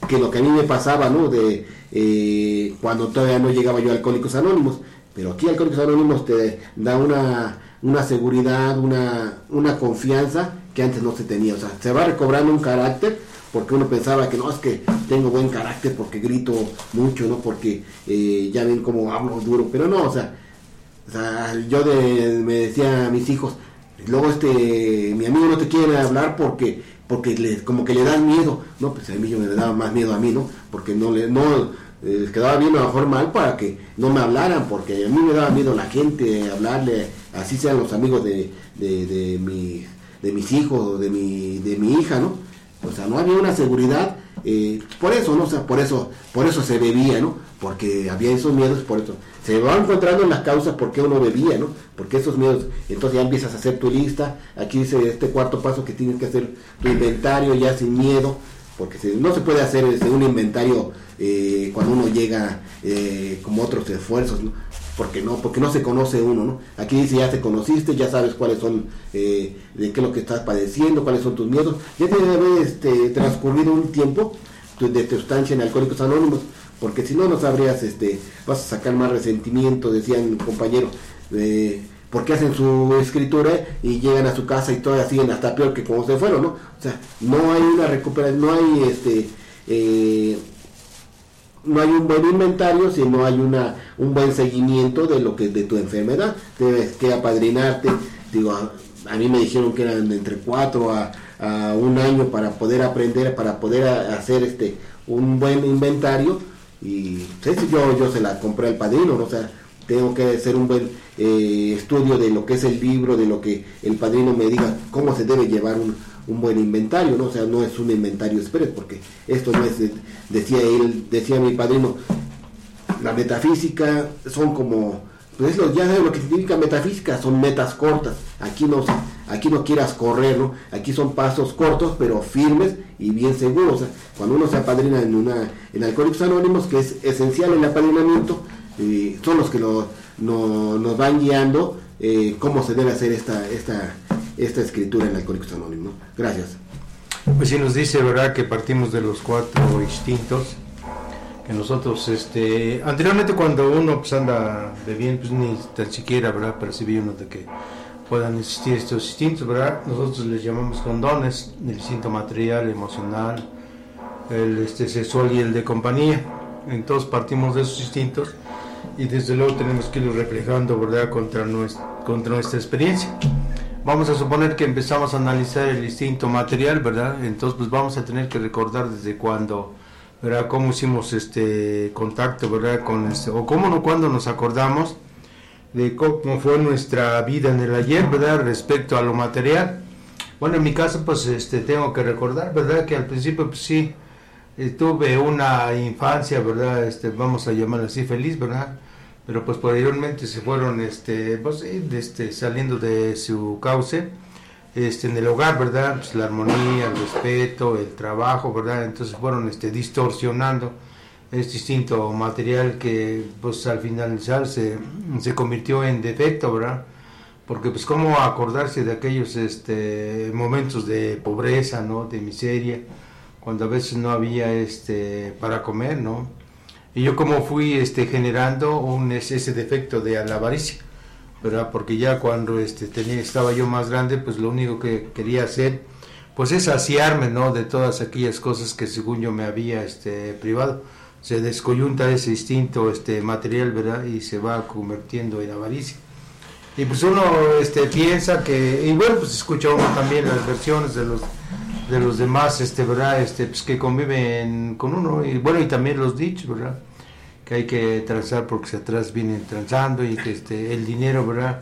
[SPEAKER 3] que lo que a mí me pasaba, ¿no? De eh, cuando todavía no llegaba yo a Alcohólicos Anónimos, pero aquí Alcohólicos Anónimos te da una, una seguridad, una, una confianza que antes no se tenía. O sea, se va recobrando un carácter porque uno pensaba que no, es que tengo buen carácter porque grito mucho, ¿no? Porque eh, ya ven cómo hablo duro, pero no, o sea, yo de, me decía a mis hijos, luego este, mi amigo no te quiere hablar porque porque le, como que le dan miedo, no, pues a mí yo me daba más miedo a mí, ¿no? Porque no le, no, les quedaba bien a lo mejor mal para que no me hablaran, porque a mí me daba miedo la gente hablarle, así sean los amigos de, de, mi, de mis hijos o de mi, de mi hija, ¿no? O sea, no había una seguridad, eh, por eso, ¿no? O sea, por eso, por eso se bebía, ¿no? Porque había esos miedos, por eso. Se va encontrando en las causas por qué uno bebía, ¿no? Porque esos miedos, entonces ya empiezas a hacer tu lista, aquí dice este cuarto paso que tienes que hacer tu inventario ya sin miedo, porque no se puede hacer este, un inventario eh, cuando uno llega eh, como otros esfuerzos, ¿no? porque no porque no se conoce uno, ¿no? Aquí dice ya te conociste, ya sabes cuáles son, eh, de qué es lo que estás padeciendo, cuáles son tus miedos, ya te debe este, transcurrido un tiempo de tu estancia en Alcohólicos Anónimos, porque si no, no sabrías, este, vas a sacar más resentimiento, decían compañeros, eh, porque hacen su escritura y llegan a su casa y todavía siguen hasta peor que como se fueron, ¿no? O sea, no hay una recuperación, no hay este... Eh, no hay un buen inventario si no hay una un buen seguimiento de lo que de tu enfermedad. Tienes que apadrinarte. Digo a, mí me dijeron que eran entre cuatro a, un año para poder aprender para poder hacer este un buen inventario. Y yo yo se la compré al padrino o sea tengo que hacer un buen eh, estudio de lo que es el libro de lo que el padrino me diga cómo se debe llevar un, un buen inventario, ¿no? Sea, no es un inventario express, porque esto no es, decía él, decía mi padrino, la metafísica son como, pues lo, ya lo que significa metafísica, son metas cortas, aquí no, aquí no quieras correr, ¿no? Aquí son pasos cortos, pero firmes y bien seguros, cuando uno se apadrina en una, en Alcohólicos Anónimos, que es esencial el apadrinamiento, eh, son los que lo, nos van guiando eh, cómo se debe hacer esta, esta esta escritura en Alcohólicos Anónimos. Gracias.
[SPEAKER 1] Pues sí nos dice, ¿verdad?, que partimos de los cuatro instintos, que nosotros, este, anteriormente cuando uno pues anda bebiendo, pues ni tan siquiera, ¿verdad?, percibía uno de que puedan existir estos instintos, ¿verdad? Nosotros les llamamos condones, el instinto material, emocional, el este, sexual y el de compañía. Entonces partimos de esos instintos y desde luego tenemos que ir reflejando, ¿verdad?, contra nuestra experiencia vamos a suponer que empezamos a analizar el instinto material, ¿verdad? Entonces, pues vamos a tener que recordar desde cuándo, ¿verdad? Cómo hicimos este contacto, ¿verdad? Con este, o cómo no, cuando nos acordamos de cómo fue nuestra vida en el ayer, ¿verdad? Respecto a lo material. Bueno, en mi caso, pues este, tengo que recordar, ¿verdad? Que al principio, pues sí, eh, tuve una infancia, ¿verdad? Este, vamos a llamarla así, feliz, ¿verdad? Pero pues posteriormente se fueron este, pues, este, saliendo de su cauce este, en el hogar, ¿verdad? Pues la armonía, el respeto, el trabajo, ¿verdad? Entonces fueron este, distorsionando este instinto material que pues al finalizar se, se convirtió en defecto, ¿verdad? Porque pues cómo acordarse de aquellos este, momentos de pobreza, ¿no? De miseria, cuando a veces no había este, para comer, ¿no? Y yo como fui este, generando un, ese defecto de la avaricia, ¿verdad? Porque ya cuando este, tenía, estaba yo más grande, pues lo único que quería hacer, pues es saciarme, ¿no? De todas aquellas cosas que según yo me había este, privado. Se descoyunta ese instinto este, material, ¿verdad? Y se va convirtiendo en avaricia. Y pues uno este, piensa que, y bueno, pues escucha uno también las versiones de los de los demás, este, ¿verdad? Este, pues que conviven con uno, y bueno, y también los dichos, ¿verdad? Que hay que transar porque se atrás vienen transando y que este, el dinero, ¿verdad?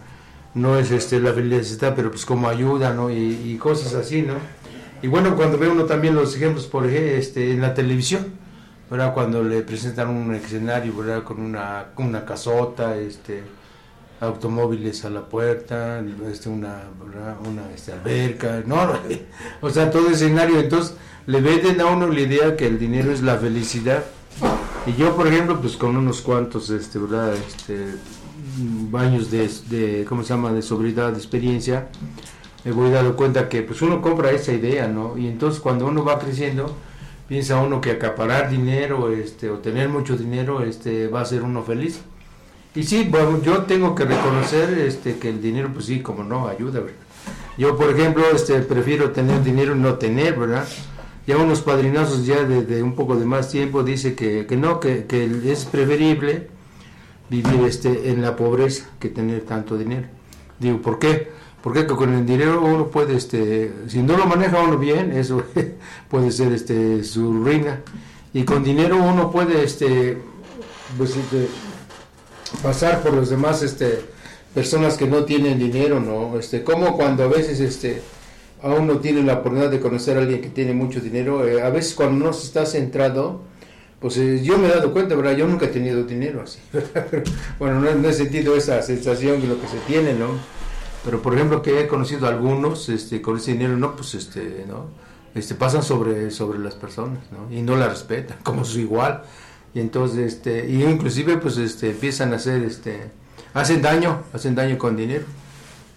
[SPEAKER 1] No es este, la felicidad, pero pues como ayuda, ¿no? Y, cosas así, ¿no? Y bueno, cuando ve uno también los ejemplos, por ejemplo, este, en la televisión, ¿verdad? Cuando le presentan un escenario, ¿verdad? Con una, una casota, este automóviles a la puerta, este, una, una este, alberca, no, <laughs> o sea, todo escenario, entonces le venden a uno la idea que el dinero es la felicidad. Y yo, por ejemplo, pues con unos cuantos, este, ¿verdad? Este, baños de, de, ¿cómo se llama?, de sobriedad, de experiencia, me voy dando cuenta que pues uno compra esa idea, ¿no? Y entonces cuando uno va creciendo, piensa uno que acaparar dinero, este, o tener mucho dinero, este, va a ser uno feliz y sí, bueno, yo tengo que reconocer este, que el dinero, pues sí, como no, ayuda, ¿verdad? Yo, por ejemplo, este, prefiero tener dinero y no tener, ¿verdad? Ya unos padrinazos ya de, un poco de más tiempo dice que, que no, que, que, es preferible vivir este, en la pobreza que tener tanto dinero. Digo, ¿por qué? Porque con el dinero uno puede, este, si no lo maneja uno bien, eso <laughs> puede ser este, su ruina. Y con dinero uno puede este, pues, este, pasar por los demás este, personas que no tienen dinero, ¿no? Este, como cuando a veces este, a uno tiene la oportunidad de conocer a alguien que tiene mucho dinero, eh, a veces cuando no se está centrado, pues eh, yo me he dado cuenta, ¿verdad? Yo nunca he tenido dinero así, <laughs> bueno, no, he sentido esa sensación de lo que se tiene, ¿no? Pero por ejemplo que he conocido algunos este, con ese dinero, no, pues este, ¿no? Este, pasan sobre, sobre las personas, ¿no? Y no la respetan, <laughs> como su igual y entonces este y inclusive pues este empiezan a hacer este hacen daño hacen daño con dinero.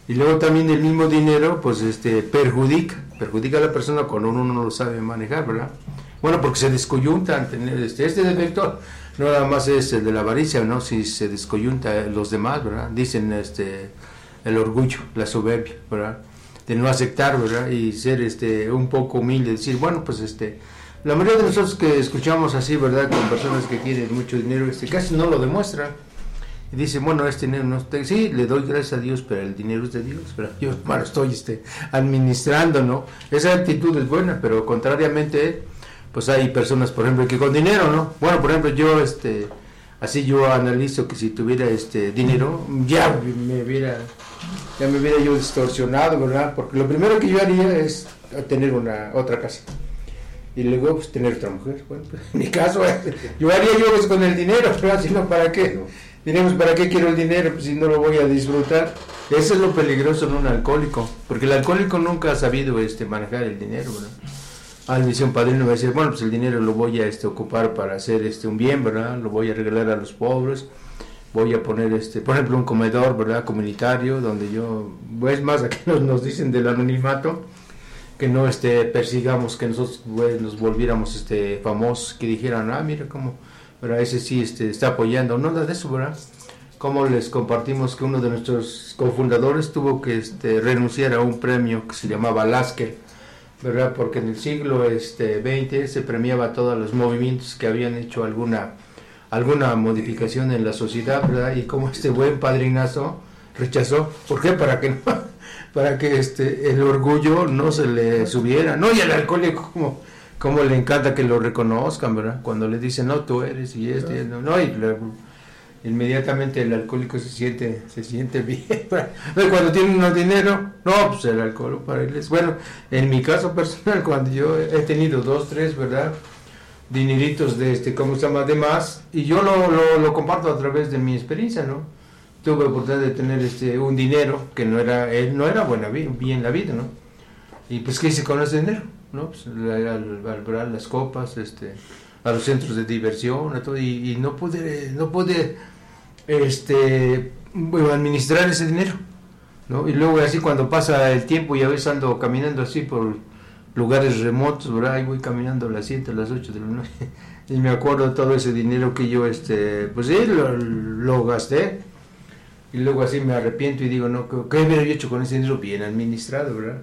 [SPEAKER 1] Y luego también el mismo dinero pues este perjudica perjudica a la persona cuando uno no lo sabe manejar verdad bueno porque se descoyunta tener este este defecto no nada más es el de la avaricia no si se descoyunta los demás verdad dicen este el orgullo la soberbia verdad de no aceptar verdad y ser este un poco humilde decir bueno pues este la mayoría de nosotros que escuchamos así, ¿verdad? Con personas que tienen mucho dinero, este, casi no lo demuestran. Y dicen, bueno, este dinero no está... Sí, le doy gracias a Dios, pero el dinero es de Dios. Pero yo, <laughs> bueno, estoy este, administrando, ¿no? Esa actitud es buena, pero contrariamente, pues hay personas, por ejemplo, que con dinero, ¿no? Bueno, por ejemplo, yo, este, así yo analizo que si tuviera este dinero, ya me hubiera, ya me hubiera yo distorsionado, ¿verdad? Porque lo primero que yo haría es tener una otra casa y luego pues, tener otra mujer. Bueno, pues, <laughs> en mi caso, yo haría yo con el dinero, <laughs> pero si no, ¿para qué? Diremos, ¿para qué quiero el dinero pues, si no lo voy a disfrutar? Eso es lo peligroso en un alcohólico, porque el alcohólico nunca ha sabido este, manejar el dinero. ¿verdad? Al dice un padrino, va a decir, bueno, pues el dinero lo voy a este, ocupar para hacer este, un bien, ¿verdad? Lo voy a regalar a los pobres, voy a poner, este, por ejemplo, un comedor, ¿verdad? Comunitario, donde yo, es más, <laughs> aquí nos, nos dicen del anonimato, que no este persigamos que nosotros pues, nos volviéramos este famosos que dijeran ah mira cómo pero ese sí este está apoyando no nada de eso verdad como les compartimos que uno de nuestros cofundadores tuvo que este, renunciar a un premio que se llamaba Lasker verdad porque en el siglo este 20 se premiaba todos los movimientos que habían hecho alguna alguna modificación en la sociedad verdad y como este buen padrinazo rechazó ¿por qué? para que no para que este el orgullo no se le subiera. No, y el alcohólico como, como le encanta que lo reconozcan, ¿verdad? Cuando le dicen, no, tú eres y este, no, no y inmediatamente el alcohólico se siente se siente bien. <laughs> cuando tiene uno dinero, no, pues el alcohol para él es bueno. En mi caso personal, <laughs> cuando yo he tenido dos, tres, ¿verdad? Dineritos de este, ¿cómo se llama? De más, y yo lo, lo comparto a través de mi experiencia, ¿no? Tuve la oportunidad de tener este un dinero que no era él no era buena bien la vida no y pues qué hice con ese dinero no pues al, al, las copas este a los centros de diversión y, no pude no pude este administrar ese dinero no y luego así cuando pasa el tiempo y a veces ando caminando así por lugares remotos verdad voy caminando a las 7 a las 8 de la noche. <laughs> Y me acuerdo todo ese dinero que yo este pues sí lo gasté y luego así me arrepiento y digo, no, ¿qué hubiera yo hecho con ese dinero bien administrado, verdad?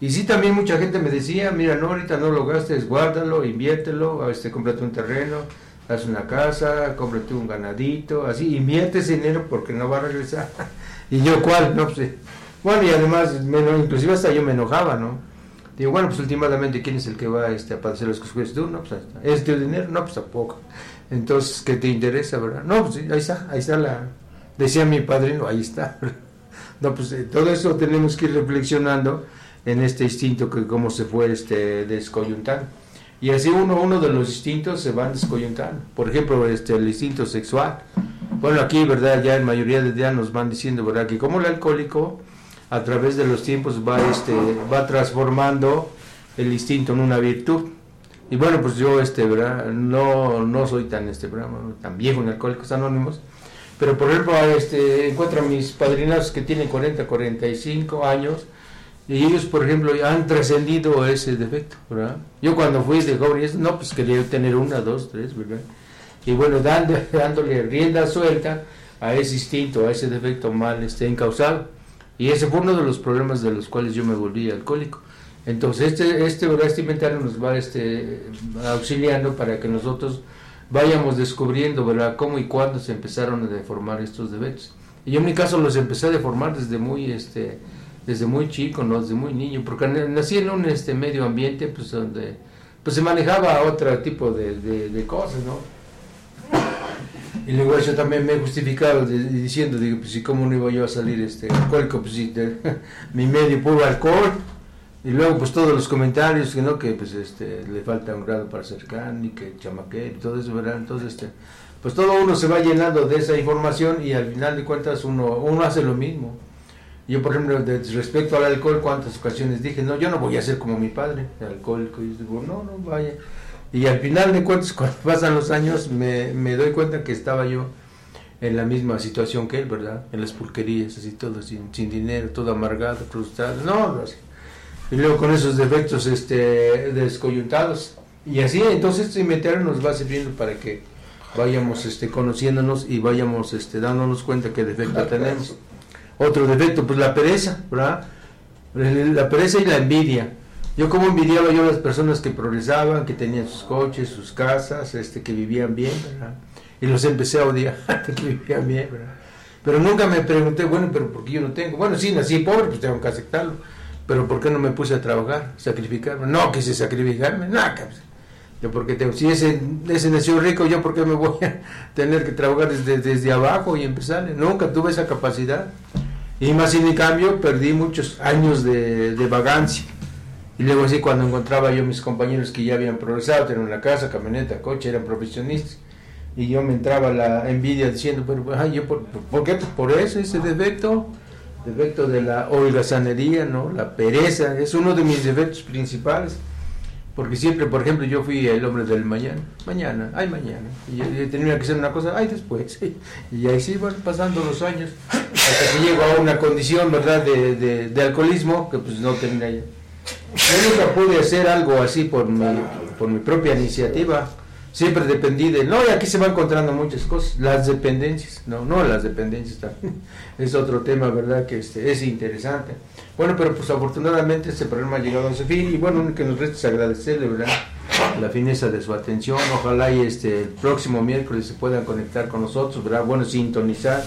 [SPEAKER 1] Y sí, también mucha gente me decía, mira, no, ahorita no lo gastes, guárdalo, inviértelo, este, cómprate un terreno, haz una casa, cómprate un ganadito, así, invierte ese dinero porque no va a regresar. <laughs> y yo, ¿cuál? No, pues, bueno, y además, inclusive hasta yo me enojaba, ¿no? Digo, bueno, pues últimamente, ¿quién es el que va este, a padecer los consecuencias? ¿Tú? No, pues, ¿es tu dinero? No, pues tampoco. Entonces, ¿qué te interesa, verdad? No, pues ahí está, ahí está la, decía mi padrino, ahí está. <laughs> No, pues eh, todo eso tenemos que ir reflexionando en este instinto que cómo se fue este descoyuntando. Y así uno, uno de los instintos se van descoyuntando. Por ejemplo, este, el instinto sexual. Bueno, aquí, ¿verdad? Ya en mayoría de días nos van diciendo, ¿verdad? Que como el alcohólico, a través de los tiempos, va, este, va transformando el instinto en una virtud. Y bueno, pues yo, este, ¿verdad? No, no soy tan, este, tan viejo en Alcohólicos Anónimos, pero por ejemplo, este, encuentro a mis padrinos que tienen 40, 45 años y ellos, por ejemplo, han trascendido ese defecto, ¿verdad? Yo cuando fui de joven, no, pues quería tener una, dos, tres, ¿verdad? Y bueno, dando, <laughs> dándole rienda suelta a ese instinto, a ese defecto mal este, encausado. Y ese fue uno de los problemas de los cuales yo me volví alcohólico. Entonces, este, este, este inventario nos va este, auxiliando para que nosotros vayamos descubriendo, ¿verdad?, cómo y cuándo se empezaron a deformar estos defectos. Y yo en mi caso los empecé a deformar desde muy, este, desde muy chico, ¿no? Desde muy niño, porque nací en un este, medio ambiente, pues, donde pues, se manejaba otro tipo de, de, cosas, ¿no? Y luego yo también me he justificado diciendo, digo, pues si cómo no iba yo a salir este alcohólico, pues si <laughs> mi medio puro alcohol. Y luego pues todos los comentarios, que no, que pues este le falta un grado para ser can y que chamaqué y todo eso, ¿verdad? Entonces este pues todo uno se va llenando de esa información y al final de cuentas uno, uno hace lo mismo. Yo, por ejemplo, respecto al alcohol, cuántas ocasiones dije, no, yo no voy a ser como mi padre, alcohólico. Y digo, no, no, vaya. Y al final de cuentas, <laughs> cuando pasan los años, me, me doy cuenta que estaba yo en la misma situación que él, ¿verdad? En las pulquerías, así todo, sin, sin dinero, todo amargado, frustrado. No, así. Y luego con esos defectos este, descoyuntados. Y así, entonces, este inventario nos va sirviendo para que vayamos este, conociéndonos y vayamos este, dándonos cuenta qué defecto tenemos. Otro defecto, pues la pereza, ¿verdad? La pereza y la envidia. Yo como envidiaba yo a las personas que progresaban, que tenían sus coches, sus casas, este, que vivían bien, ¿verdad? Y los empecé a odiar, <laughs> que vivían bien, ¿verdad? Pero nunca me pregunté, bueno, pero ¿por qué yo no tengo? Bueno, sí, nací pobre, pues tengo que aceptarlo. Pero ¿por qué no me puse a trabajar, sacrificarme? No, que se sacrificarme, nada, porque te, si ese, ese nació rico, yo por qué me voy a <laughs> tener que trabajar desde, desde abajo y empezar. Nunca tuve esa capacidad. Y más sin en cambio perdí muchos años de, de, vagancia. Y luego así cuando encontraba yo mis compañeros que ya habían progresado, tenían una casa, camioneta, coche, eran profesionistas. Y yo me entraba la envidia diciendo, pero ay, yo por, por, qué? Por eso, ese defecto, defecto de la holgazanería, ¿no? La pereza, es uno de mis defectos principales porque siempre, por ejemplo, yo fui el hombre del mañana, mañana, ay mañana, y, tenía que hacer una cosa, ay después, <laughs> y ahí van pasando los años, hasta que llego a una condición, ¿verdad?, de, de, alcoholismo, que pues no tenía ya. Yo nunca pude hacer algo así por mi, por mi propia iniciativa, siempre dependí de, no, y aquí se van encontrando muchas cosas, las dependencias, no, no las dependencias también, <laughs> es otro tema, ¿verdad?, que este, es interesante. Bueno, pero pues afortunadamente este programa ha llegado a su fin y bueno, que nos resta es agradecerle, ¿verdad? La fineza de su atención. Ojalá y este el próximo miércoles se puedan conectar con nosotros, ¿verdad? Bueno, sintonizar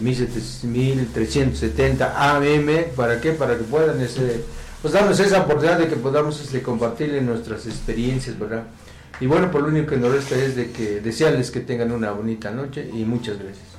[SPEAKER 1] 1370 AM, ¿para qué? Para que puedan ese, pues darnos esa oportunidad de que podamos este, compartirle nuestras experiencias, ¿verdad? Y bueno, por lo único que nos resta es de que desearles que tengan una bonita noche y muchas gracias.